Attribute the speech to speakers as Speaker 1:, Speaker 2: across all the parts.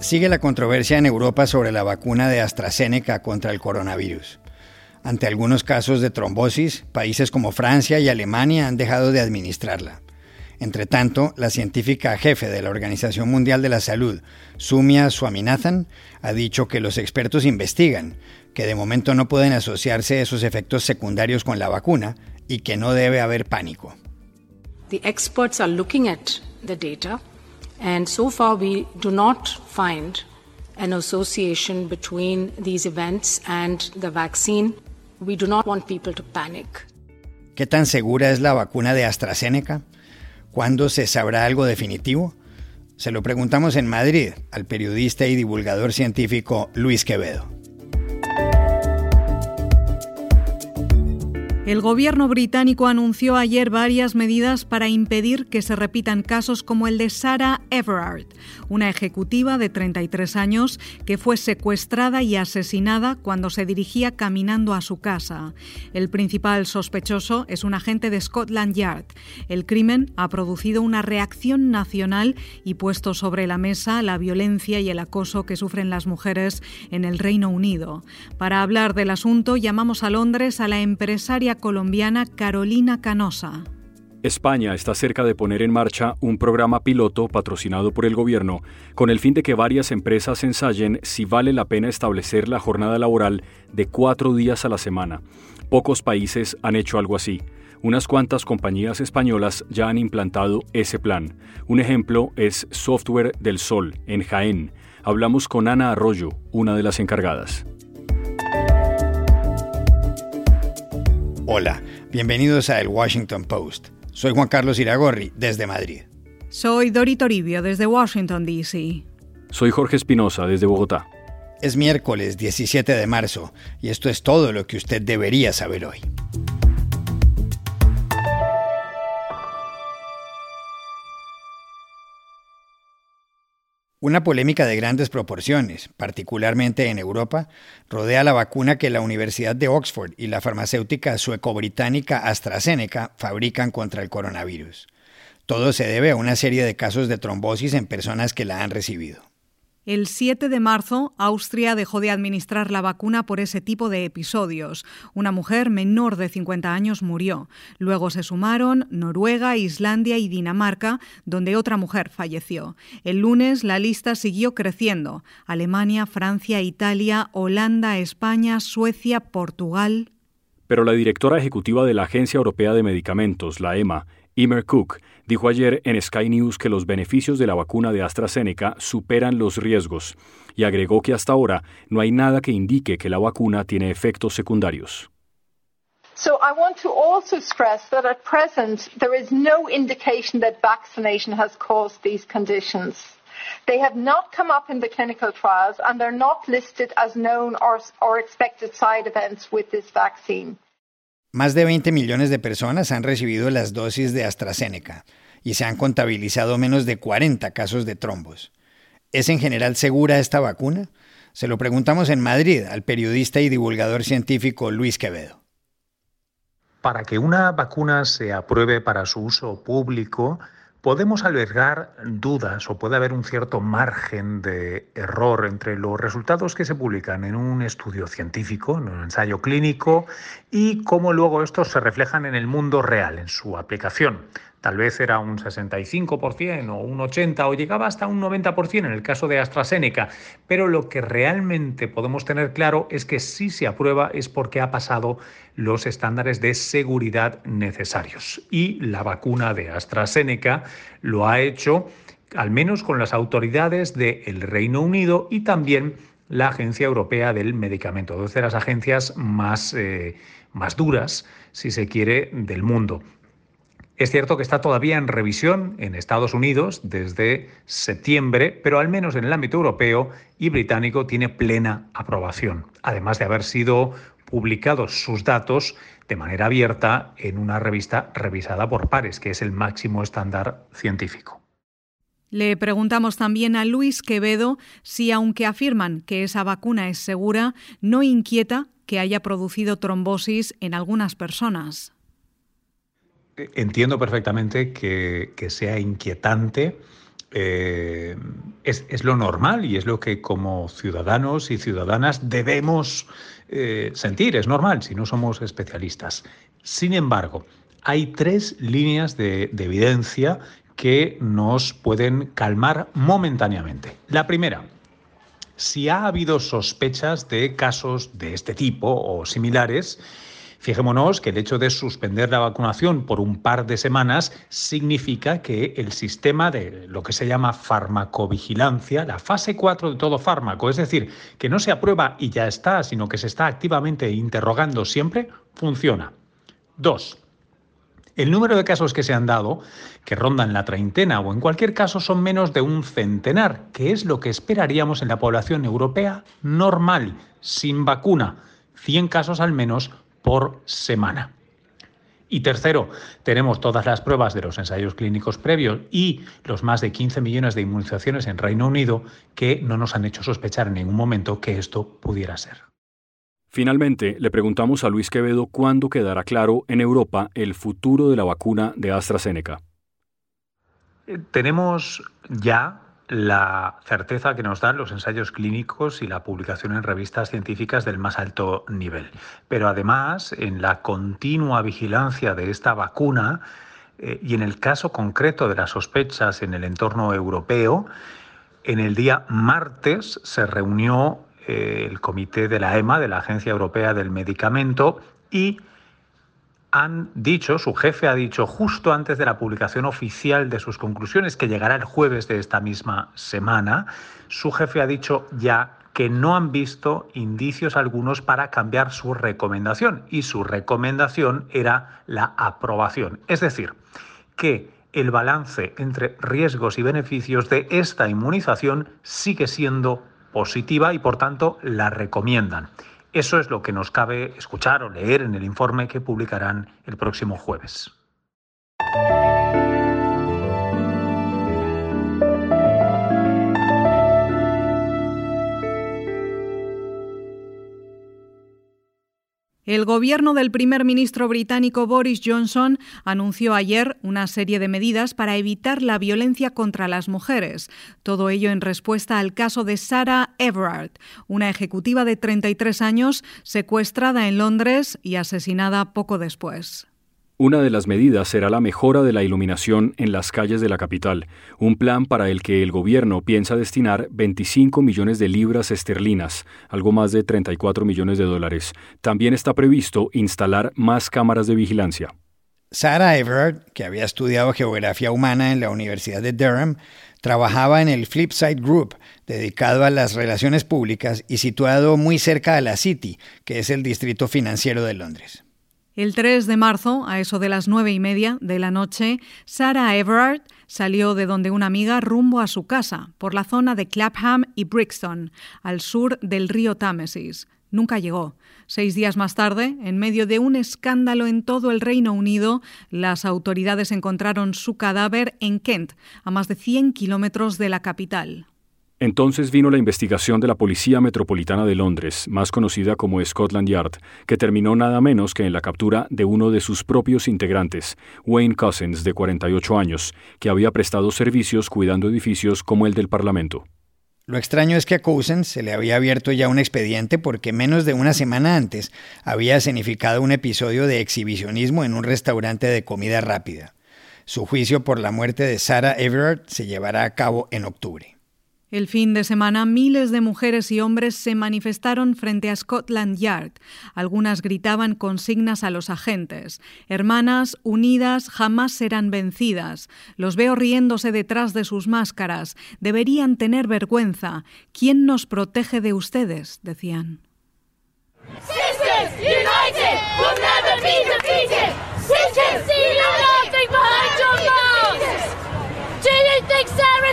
Speaker 1: Sigue la controversia en Europa sobre la vacuna de AstraZeneca contra el coronavirus. Ante algunos casos de trombosis, países como Francia y Alemania han dejado de administrarla. Entre tanto, la científica jefe de la Organización Mundial de la Salud, Sumia Swaminathan, ha dicho que los expertos investigan, que de momento no pueden asociarse esos efectos secundarios con la vacuna y que no debe haber pánico.
Speaker 2: The experts are looking at the and so far we do not find an association between these events and the vaccine. We do not want people to panic.
Speaker 1: ¿Qué tan segura es la vacuna de AstraZeneca? ¿Cuándo se sabrá algo definitivo? Se lo preguntamos en Madrid al periodista y divulgador científico Luis Quevedo.
Speaker 3: El gobierno británico anunció ayer varias medidas para impedir que se repitan casos como el de Sarah Everard, una ejecutiva de 33 años que fue secuestrada y asesinada cuando se dirigía caminando a su casa. El principal sospechoso es un agente de Scotland Yard. El crimen ha producido una reacción nacional y puesto sobre la mesa la violencia y el acoso que sufren las mujeres en el Reino Unido. Para hablar del asunto llamamos a Londres a la empresaria colombiana Carolina Canosa.
Speaker 4: España está cerca de poner en marcha un programa piloto patrocinado por el gobierno con el fin de que varias empresas ensayen si vale la pena establecer la jornada laboral de cuatro días a la semana. Pocos países han hecho algo así. Unas cuantas compañías españolas ya han implantado ese plan. Un ejemplo es Software del Sol, en Jaén. Hablamos con Ana Arroyo, una de las encargadas.
Speaker 1: Hola, bienvenidos a El Washington Post. Soy Juan Carlos Iragorri, desde Madrid.
Speaker 3: Soy Dori Toribio, desde Washington, D.C.
Speaker 4: Soy Jorge Espinosa, desde Bogotá.
Speaker 1: Es miércoles 17 de marzo y esto es todo lo que usted debería saber hoy. Una polémica de grandes proporciones, particularmente en Europa, rodea la vacuna que la Universidad de Oxford y la farmacéutica sueco-británica AstraZeneca fabrican contra el coronavirus. Todo se debe a una serie de casos de trombosis en personas que la han recibido.
Speaker 3: El 7 de marzo, Austria dejó de administrar la vacuna por ese tipo de episodios. Una mujer menor de 50 años murió. Luego se sumaron Noruega, Islandia y Dinamarca, donde otra mujer falleció. El lunes la lista siguió creciendo. Alemania, Francia, Italia, Holanda, España, Suecia, Portugal.
Speaker 4: Pero la directora ejecutiva de la Agencia Europea de Medicamentos, la EMA, Imer Cook, dijo ayer en Sky News que los beneficios de la vacuna de AstraZeneca superan los riesgos y agregó que hasta ahora no hay nada que indique que la vacuna tiene efectos secundarios.
Speaker 5: So I want to also stress that at present there is no indication that vaccination has caused these conditions. They have not come up in the clinical trials and they're not listed as known or, or expected side events with this vaccine.
Speaker 1: Más de 20 millones de personas han recibido las dosis de AstraZeneca y se han contabilizado menos de 40 casos de trombos. ¿Es en general segura esta vacuna? Se lo preguntamos en Madrid al periodista y divulgador científico Luis Quevedo.
Speaker 6: Para que una vacuna se apruebe para su uso público, podemos albergar dudas o puede haber un cierto margen de error entre los resultados que se publican en un estudio científico, en un ensayo clínico, y cómo luego estos se reflejan en el mundo real, en su aplicación. Tal vez era un 65% o un 80% o llegaba hasta un 90% en el caso de AstraZeneca, pero lo que realmente podemos tener claro es que si se aprueba es porque ha pasado los estándares de seguridad necesarios. Y la vacuna de AstraZeneca lo ha hecho al menos con las autoridades del Reino Unido y también la Agencia Europea del Medicamento, dos de las agencias más, eh, más duras, si se quiere, del mundo. Es cierto que está todavía en revisión en Estados Unidos desde septiembre, pero al menos en el ámbito europeo y británico tiene plena aprobación, además de haber sido publicados sus datos de manera abierta en una revista revisada por pares, que es el máximo estándar científico.
Speaker 3: Le preguntamos también a Luis Quevedo si, aunque afirman que esa vacuna es segura, no inquieta que haya producido trombosis en algunas personas.
Speaker 6: Entiendo perfectamente que, sea inquietante eh, es, lo normal y es lo que como ciudadanos y ciudadanas debemos eh, sentir, es normal si no somos especialistas. Sin embargo, hay tres líneas de, de evidencia que nos pueden calmar momentáneamente. La primera, si ha habido sospechas de casos de este tipo o similares, Fijémonos que el hecho de suspender la vacunación por un par de semanas significa que el sistema de lo que se llama farmacovigilancia, la fase 4 de todo fármaco, es decir, que no se aprueba y ya está, sino que se está activamente interrogando siempre, funciona. Dos, el número de casos que se han dado, que rondan la treintena o en cualquier caso son menos de un centenar, que es lo que esperaríamos en la población europea normal, sin vacuna. 100 casos al menos por semana. Y tercero, tenemos todas las pruebas de los ensayos clínicos previos y los más de 15 millones de inmunizaciones en Reino Unido que no nos han hecho sospechar en ningún momento que esto pudiera ser.
Speaker 4: Finalmente, le preguntamos a Luis Quevedo cuándo quedará claro en Europa el futuro de la vacuna de AstraZeneca.
Speaker 6: Eh, tenemos ya la certeza que nos dan los ensayos clínicos y la publicación en revistas científicas del más alto nivel. Pero además, en la continua vigilancia de esta vacuna eh, y en el caso concreto de las sospechas en el entorno europeo, en el día martes se reunió eh, el comité de la EMA, de la Agencia Europea del Medicamento, y han dicho, su jefe ha dicho justo antes de la publicación oficial de sus conclusiones, que llegará el jueves de esta misma semana, su jefe ha dicho ya que no han visto indicios algunos para cambiar su recomendación y su recomendación era la aprobación. Es decir, que el balance entre riesgos y beneficios de esta inmunización sigue siendo positiva y por tanto la recomiendan. Eso es lo que nos cabe escuchar o leer en el informe que publicarán el próximo jueves.
Speaker 3: El gobierno del primer ministro británico Boris Johnson anunció ayer una serie de medidas para evitar la violencia contra las mujeres. Todo ello en respuesta al caso de Sarah Everard, una ejecutiva de 33 años secuestrada en Londres y asesinada poco después.
Speaker 4: Una de las medidas será la mejora de la iluminación en las calles de la capital, un plan para el que el gobierno piensa destinar 25 millones de libras esterlinas, algo más de 34 millones de dólares. También está previsto instalar más cámaras de vigilancia.
Speaker 1: Sarah Everard, que había estudiado geografía humana en la Universidad de Durham, trabajaba en el Flipside Group, dedicado a las relaciones públicas y situado muy cerca de la City, que es el distrito financiero de Londres.
Speaker 3: El 3 de marzo, a eso de las nueve y media de la noche, Sarah Everard salió de donde una amiga rumbo a su casa, por la zona de Clapham y Brixton, al sur del río Támesis. Nunca llegó. Seis días más tarde, en medio de un escándalo en todo el Reino Unido, las autoridades encontraron su cadáver en Kent, a más de 100 kilómetros de la capital.
Speaker 4: Entonces vino la investigación de la Policía Metropolitana de Londres, más conocida como Scotland Yard, que terminó nada menos que en la captura de uno de sus propios integrantes, Wayne Cousins, de 48 años, que había prestado servicios cuidando edificios como el del Parlamento.
Speaker 1: Lo extraño es que a Cousins se le había abierto ya un expediente porque menos de una semana antes había escenificado un episodio de exhibicionismo en un restaurante de comida rápida. Su juicio por la muerte de Sarah Everard se llevará a cabo en octubre.
Speaker 3: El fin de semana, miles de mujeres y hombres se manifestaron frente a Scotland Yard. Algunas gritaban consignas a los agentes. Hermanas, unidas, jamás serán vencidas. Los veo riéndose detrás de sus máscaras. Deberían tener vergüenza. ¿Quién nos protege de ustedes? decían. Sisters, united.
Speaker 2: Sisters,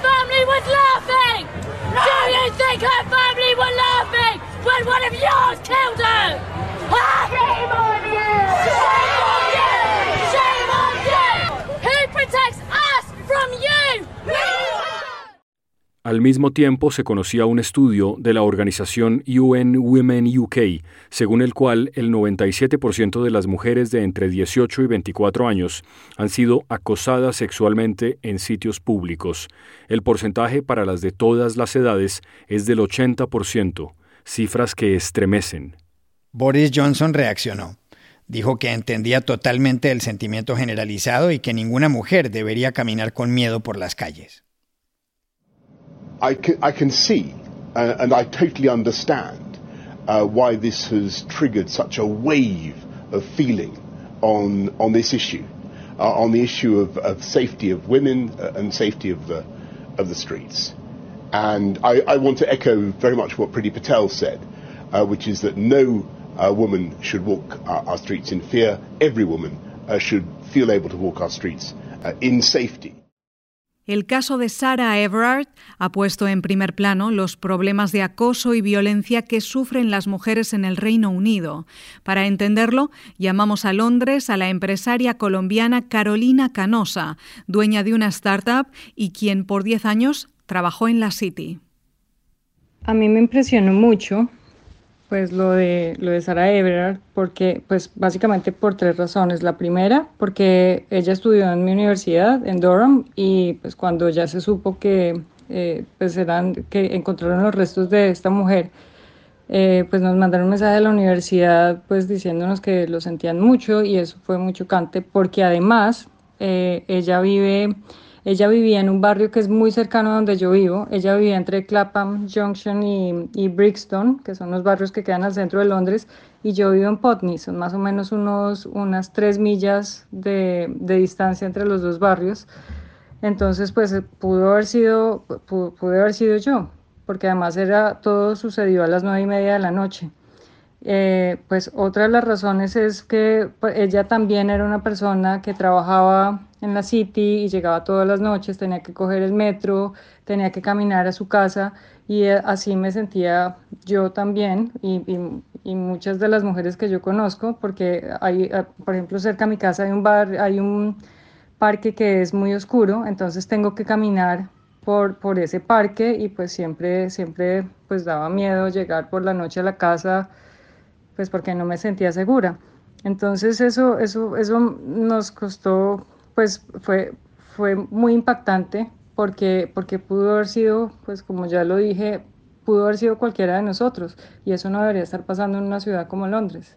Speaker 2: family? Do you think her family were love me when one of yours killed her?
Speaker 4: Al mismo tiempo se conocía un estudio de la organización UN Women UK, según el cual el 97% de las mujeres de entre 18 y 24 años han sido acosadas sexualmente en sitios públicos. El porcentaje para las de todas las edades es del 80%, cifras que estremecen.
Speaker 1: Boris Johnson reaccionó. Dijo que entendía totalmente el sentimiento generalizado y que ninguna mujer debería caminar con miedo por las calles.
Speaker 7: I can, I can see uh, and I totally understand uh, why this has triggered such a wave of feeling on, on this issue, uh, on the issue of, of safety of women uh, and safety of the, of the streets. And I, I want to echo very much what Priti Patel said, uh, which is that no uh, woman should walk our streets in fear. Every woman should feel able to walk our streets in safety.
Speaker 3: El caso de Sarah Everard ha puesto en primer plano los problemas de acoso y violencia que sufren las mujeres en el Reino Unido. Para entenderlo, llamamos a Londres a la empresaria colombiana Carolina Canosa, dueña de una startup y quien por 10 años trabajó en la City.
Speaker 8: A mí me impresionó mucho pues lo de lo de Sara Everard porque pues básicamente por tres razones. La primera porque ella estudió en mi universidad en Durham y pues cuando ya se supo que eh, pues eran que encontraron los restos de esta mujer eh, pues nos mandaron un mensaje de la universidad pues diciéndonos que lo sentían mucho y eso fue muy chocante porque además eh, ella vive ella vivía en un barrio que es muy cercano a donde yo vivo. Ella vivía entre Clapham Junction y, Brixton, que son los barrios que quedan al centro de Londres, y yo vivo en Putney. Son más o menos unas tres millas de, distancia entre los dos barrios. Entonces, pues pudo haber sido, pudo, haber sido yo, porque además era todo sucedió a las nueve y media de la noche. Eh, pues otra de las razones es que pues, ella también era una persona que trabajaba en la City y llegaba todas las noches, tenía que coger el metro, tenía que caminar a su casa y eh, así me sentía yo también y, muchas de las mujeres que yo conozco, porque hay, eh, por ejemplo, cerca de mi casa hay un bar, hay un parque que es muy oscuro, entonces tengo que caminar por, por ese parque y pues siempre, siempre pues daba miedo llegar por la noche a la casa, pues porque no me sentía segura. Entonces eso, eso, eso nos costó pues fue, fue muy impactante porque, porque pudo haber sido, pues como ya lo dije, pudo haber sido cualquiera de nosotros y eso no debería estar pasando en una ciudad como Londres.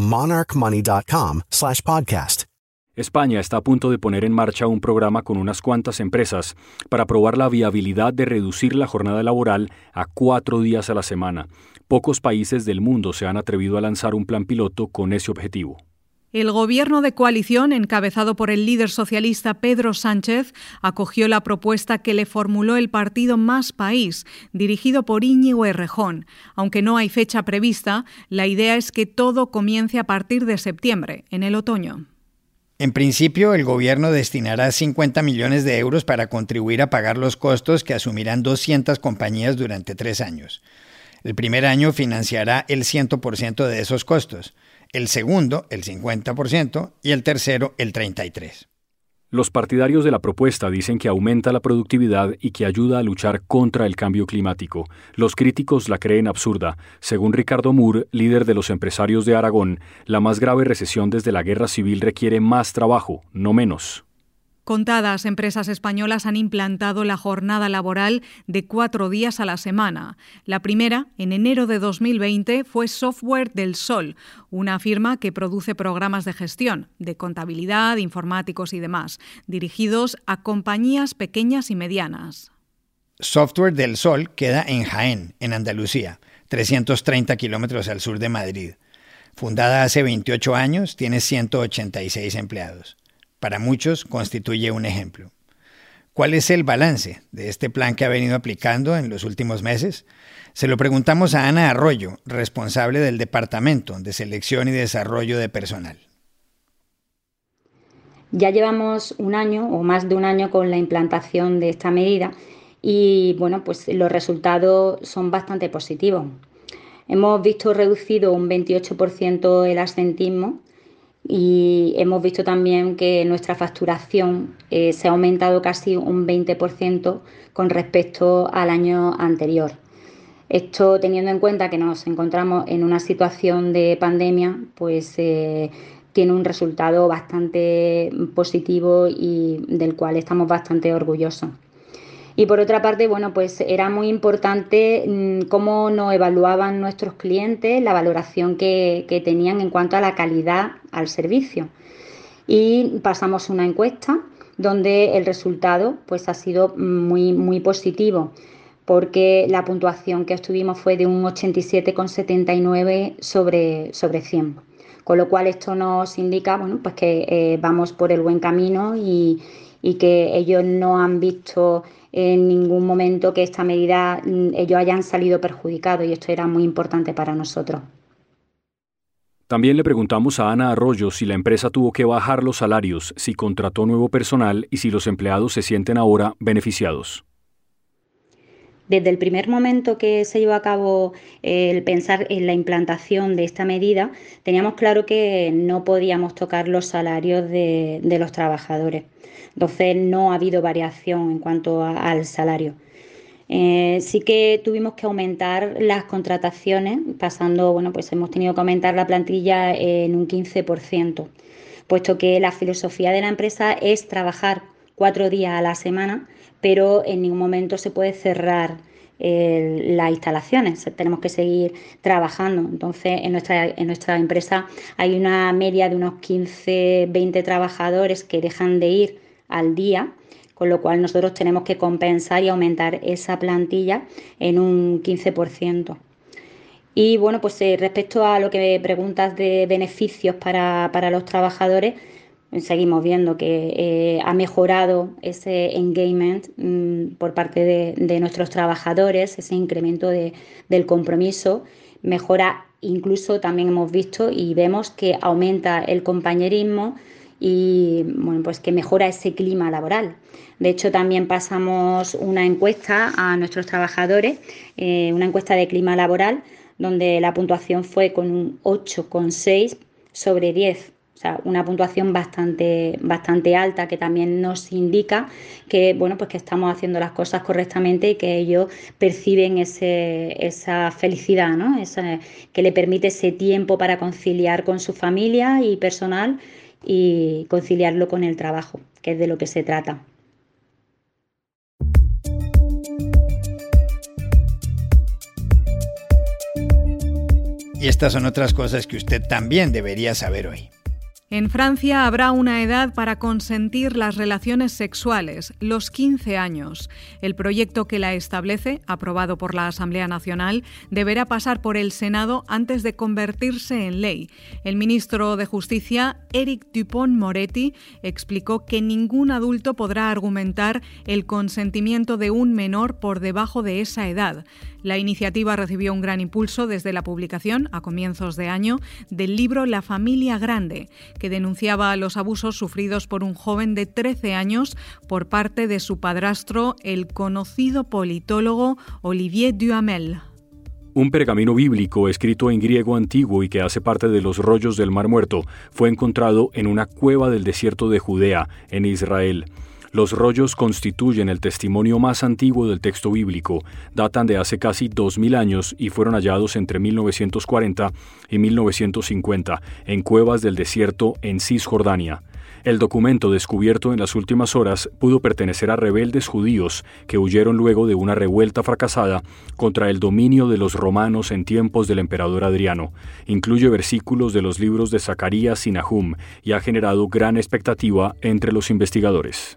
Speaker 9: monarchmoney.com slash podcast.
Speaker 4: España está a punto de poner en marcha un programa con unas cuantas empresas para probar la viabilidad de reducir la jornada laboral a cuatro días a la semana. Pocos países del mundo se han atrevido a lanzar un plan piloto con ese objetivo.
Speaker 3: El gobierno de coalición, encabezado por el líder socialista Pedro Sánchez, acogió la propuesta que le formuló el partido Más País, dirigido por Íñigo Errejón. Aunque no hay fecha prevista, la idea es que todo comience a partir de septiembre, en el otoño.
Speaker 1: En principio, el gobierno destinará 50 millones de euros para contribuir a pagar los costos que asumirán 200 compañías durante tres años. El primer año financiará el 100% de esos costos, el segundo el 50% y el tercero el 33%.
Speaker 4: Los partidarios de la propuesta dicen que aumenta la productividad y que ayuda a luchar contra el cambio climático. Los críticos la creen absurda. Según Ricardo Moore, líder de los empresarios de Aragón, la más grave recesión desde la guerra civil requiere más trabajo, no menos.
Speaker 3: Contadas empresas españolas han implantado la jornada laboral de cuatro días a la semana. La primera, en enero de 2020, fue Software del Sol, una firma que produce programas de gestión, de contabilidad, informáticos y demás, dirigidos a compañías pequeñas y medianas.
Speaker 1: Software del Sol queda en Jaén, en Andalucía, 330 kilómetros al sur de Madrid. Fundada hace 28 años, tiene 186 empleados para muchos constituye un ejemplo. ¿Cuál es el balance de este plan que ha venido aplicando en los últimos meses? Se lo preguntamos a Ana Arroyo, responsable del Departamento de Selección y Desarrollo de Personal.
Speaker 10: Ya llevamos un año o más de un año con la implantación de esta medida y bueno, pues los resultados son bastante positivos. Hemos visto reducido un 28% el absentismo y hemos visto también que nuestra facturación eh, se ha aumentado casi un 20% con respecto al año anterior. Esto teniendo en cuenta que nos encontramos en una situación de pandemia, pues eh, tiene un resultado bastante positivo y del cual estamos bastante orgullosos. Y por otra parte, bueno, pues era muy importante mm, cómo nos evaluaban nuestros clientes, la valoración que, tenían en cuanto a la calidad al servicio. Y pasamos una encuesta donde el resultado pues ha sido muy, muy positivo porque la puntuación que obtuvimos fue de un 87,79 sobre, sobre 100. Con lo cual esto nos indica bueno, pues que eh, vamos por el buen camino y, y que ellos no han visto en ningún momento que esta medida mm, ellos hayan salido perjudicados y esto era muy importante para nosotros.
Speaker 4: También le preguntamos a Ana Arroyo si la empresa tuvo que bajar los salarios, si contrató nuevo personal y si los empleados se sienten ahora beneficiados.
Speaker 10: Desde el primer momento que se llevó a cabo el pensar en la implantación de esta medida, teníamos claro que no podíamos tocar los salarios de, de los trabajadores. Entonces no ha habido variación en cuanto al salario. Eh, sí que tuvimos que aumentar las contrataciones, pasando, bueno, pues hemos tenido que aumentar la plantilla en un 15%, puesto que la filosofía de la empresa es trabajar cuatro días a la semana, pero en ningún momento se puede cerrar las instalaciones, tenemos que seguir trabajando. Entonces, en nuestra, en nuestra empresa hay una media de unos 15, 20 trabajadores que dejan de ir al día, con lo cual nosotros tenemos que compensar y aumentar esa plantilla en un 15%. Y bueno, pues eh, respecto a lo que preguntas de beneficios para, los trabajadores, seguimos viendo que eh, ha mejorado ese engagement mm, por parte de, nuestros trabajadores, ese incremento del compromiso, mejora incluso también hemos visto y vemos que aumenta el compañerismo, y bueno, pues que mejora ese clima laboral. De hecho, también pasamos una encuesta a nuestros trabajadores, eh, una encuesta de clima laboral, donde la puntuación fue con un 8,6 sobre 10. O sea, una puntuación bastante, bastante alta que también nos indica que, bueno, pues que estamos haciendo las cosas correctamente y que ellos perciben ese, esa felicidad, ¿no? que le permite ese tiempo para conciliar con su familia y personal y conciliarlo con el trabajo, que es de lo que se trata.
Speaker 1: Y estas son otras cosas que usted también debería saber hoy.
Speaker 3: En Francia habrá una edad para consentir las relaciones sexuales, los 15 años. El proyecto que la establece, aprobado por la Asamblea Nacional, deberá pasar por el Senado antes de convertirse en ley. El ministro de Justicia, Eric Dupont-Moretti, explicó que ningún adulto podrá argumentar el consentimiento de un menor por debajo de esa edad. La iniciativa recibió un gran impulso desde la publicación, a comienzos de año, del libro La familia grande, que denunciaba los abusos sufridos por un joven de 13 años por parte de su padrastro, el conocido politólogo Olivier Duhamel.
Speaker 4: Un pergamino bíblico escrito en griego antiguo y que hace parte de los rollos del Mar Muerto fue encontrado en una cueva del desierto de Judea, en Israel. Los rollos constituyen el testimonio más antiguo del texto bíblico, datan de hace casi 2.000 años y fueron hallados entre 1940 y 1950 en cuevas del desierto en Cisjordania. El documento descubierto en las últimas horas pudo pertenecer a rebeldes judíos que huyeron luego de una revuelta fracasada contra el dominio de los romanos en tiempos del emperador Adriano. Incluye versículos de los libros de Zacarías y Nahum y ha generado gran expectativa entre los investigadores.